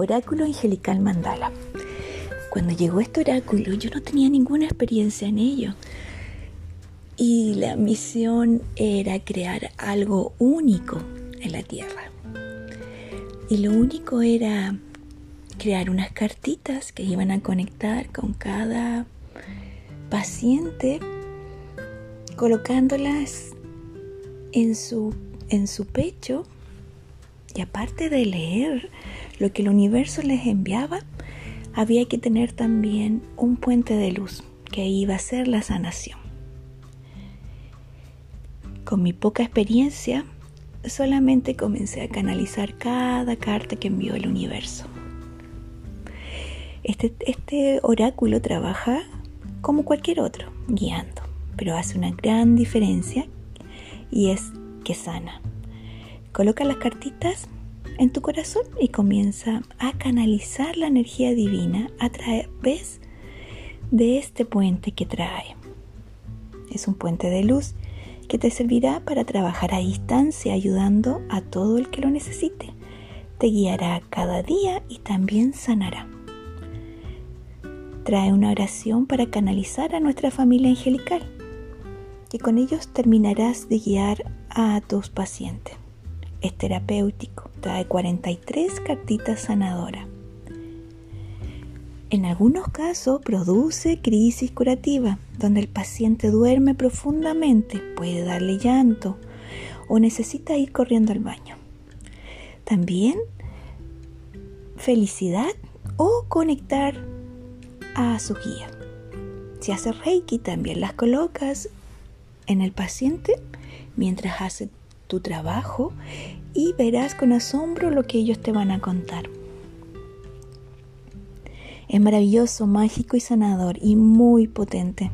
Oráculo Angelical Mandala. Cuando llegó este oráculo yo no tenía ninguna experiencia en ello. Y la misión era crear algo único en la Tierra. Y lo único era crear unas cartitas que iban a conectar con cada paciente, colocándolas en su, en su pecho. Y aparte de leer lo que el universo les enviaba, había que tener también un puente de luz que iba a ser la sanación. Con mi poca experiencia, solamente comencé a canalizar cada carta que envió el universo. Este, este oráculo trabaja como cualquier otro, guiando, pero hace una gran diferencia y es que sana. Coloca las cartitas en tu corazón y comienza a canalizar la energía divina a través de este puente que trae. Es un puente de luz que te servirá para trabajar a distancia ayudando a todo el que lo necesite. Te guiará cada día y también sanará. Trae una oración para canalizar a nuestra familia angelical, que con ellos terminarás de guiar a tus pacientes. Es terapéutico, trae 43 cartitas sanadoras. En algunos casos produce crisis curativa, donde el paciente duerme profundamente, puede darle llanto o necesita ir corriendo al baño. También felicidad o conectar a su guía. Si hace reiki, también las colocas en el paciente mientras hace tu trabajo y verás con asombro lo que ellos te van a contar. Es maravilloso, mágico y sanador y muy potente.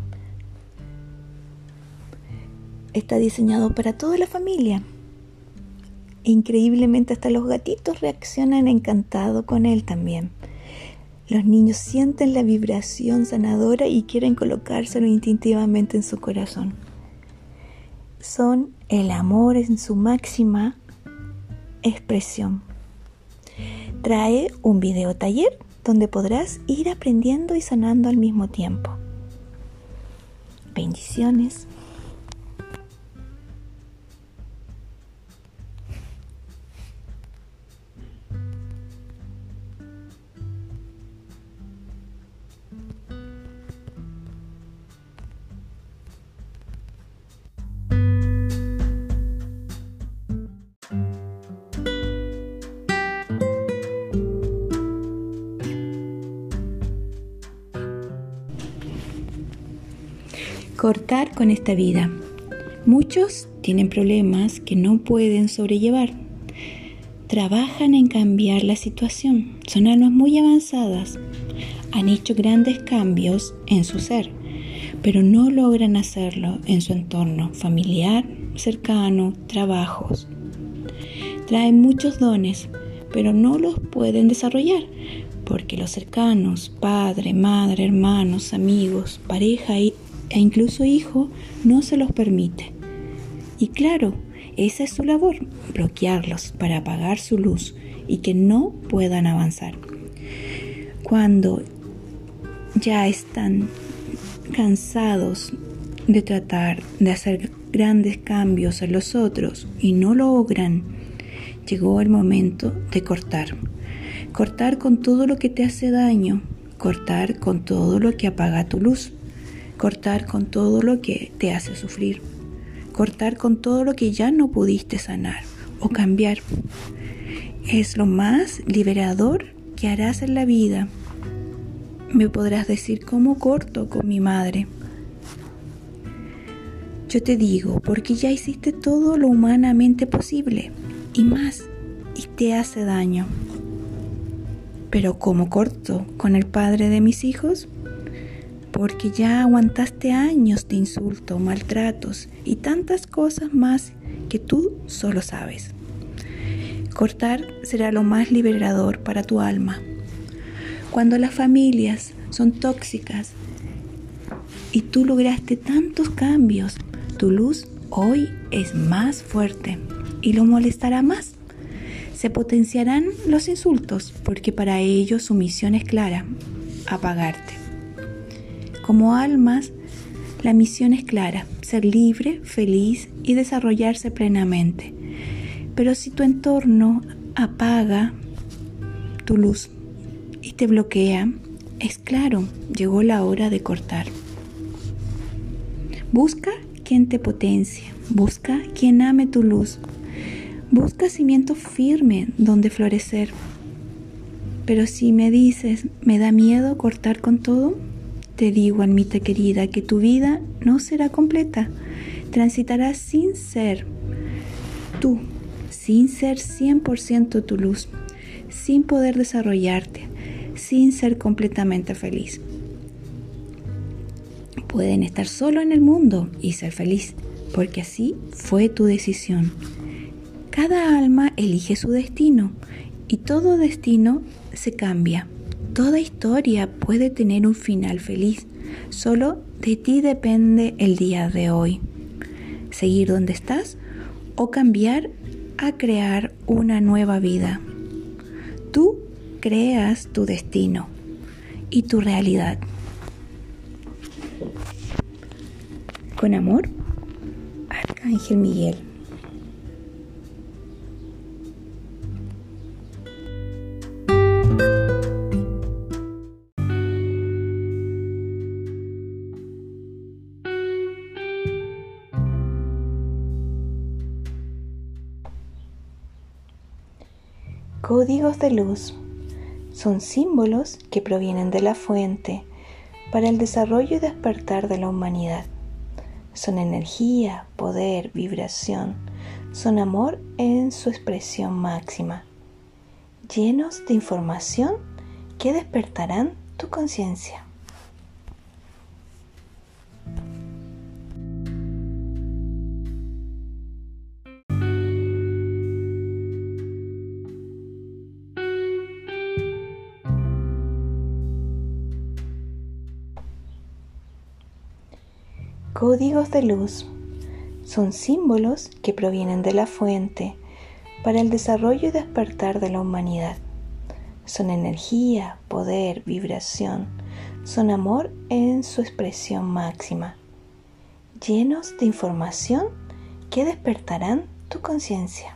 Está diseñado para toda la familia. Increíblemente hasta los gatitos reaccionan encantados con él también. Los niños sienten la vibración sanadora y quieren colocárselo instintivamente en su corazón. Son el amor en su máxima expresión. Trae un video taller donde podrás ir aprendiendo y sanando al mismo tiempo. Bendiciones. Cortar con esta vida. Muchos tienen problemas que no pueden sobrellevar. Trabajan en cambiar la situación. Son almas muy avanzadas. Han hecho grandes cambios en su ser, pero no logran hacerlo en su entorno familiar, cercano, trabajos. Traen muchos dones, pero no los pueden desarrollar porque los cercanos, padre, madre, hermanos, amigos, pareja y e incluso hijo no se los permite. Y claro, esa es su labor, bloquearlos para apagar su luz y que no puedan avanzar. Cuando ya están cansados de tratar de hacer grandes cambios en los otros y no logran, llegó el momento de cortar. Cortar con todo lo que te hace daño, cortar con todo lo que apaga tu luz cortar con todo lo que te hace sufrir, cortar con todo lo que ya no pudiste sanar o cambiar. Es lo más liberador que harás en la vida. Me podrás decir cómo corto con mi madre. Yo te digo, porque ya hiciste todo lo humanamente posible y más, y te hace daño. Pero ¿cómo corto con el padre de mis hijos? Porque ya aguantaste años de insulto, maltratos y tantas cosas más que tú solo sabes. Cortar será lo más liberador para tu alma. Cuando las familias son tóxicas y tú lograste tantos cambios, tu luz hoy es más fuerte y lo molestará más Se potenciarán los insultos porque para ellos su misión es clara, apagarte. Como almas, la misión es clara, ser libre, feliz y desarrollarse plenamente. Pero si tu entorno apaga tu luz y te bloquea, es claro, llegó la hora de cortar. Busca quien te potencie, busca quien ame tu luz, busca cimiento firme donde florecer. Pero si me dices, me da miedo cortar con todo, te digo, almita querida, que tu vida no será completa. Transitarás sin ser tú, sin ser 100% tu luz, sin poder desarrollarte, sin ser completamente feliz. Pueden estar solo en el mundo y ser feliz, porque así fue tu decisión. Cada alma elige su destino y todo destino se cambia. Toda historia puede tener un final feliz. Solo de ti depende el día de hoy. Seguir donde estás o cambiar a crear una nueva vida. Tú creas tu destino y tu realidad. Con amor, Arcángel Miguel. Códigos de luz son símbolos que provienen de la fuente para el desarrollo y despertar de la humanidad. Son energía, poder, vibración, son amor en su expresión máxima, llenos de información que despertarán tu conciencia. Códigos de luz son símbolos que provienen de la fuente para el desarrollo y despertar de la humanidad. Son energía, poder, vibración, son amor en su expresión máxima, llenos de información que despertarán tu conciencia.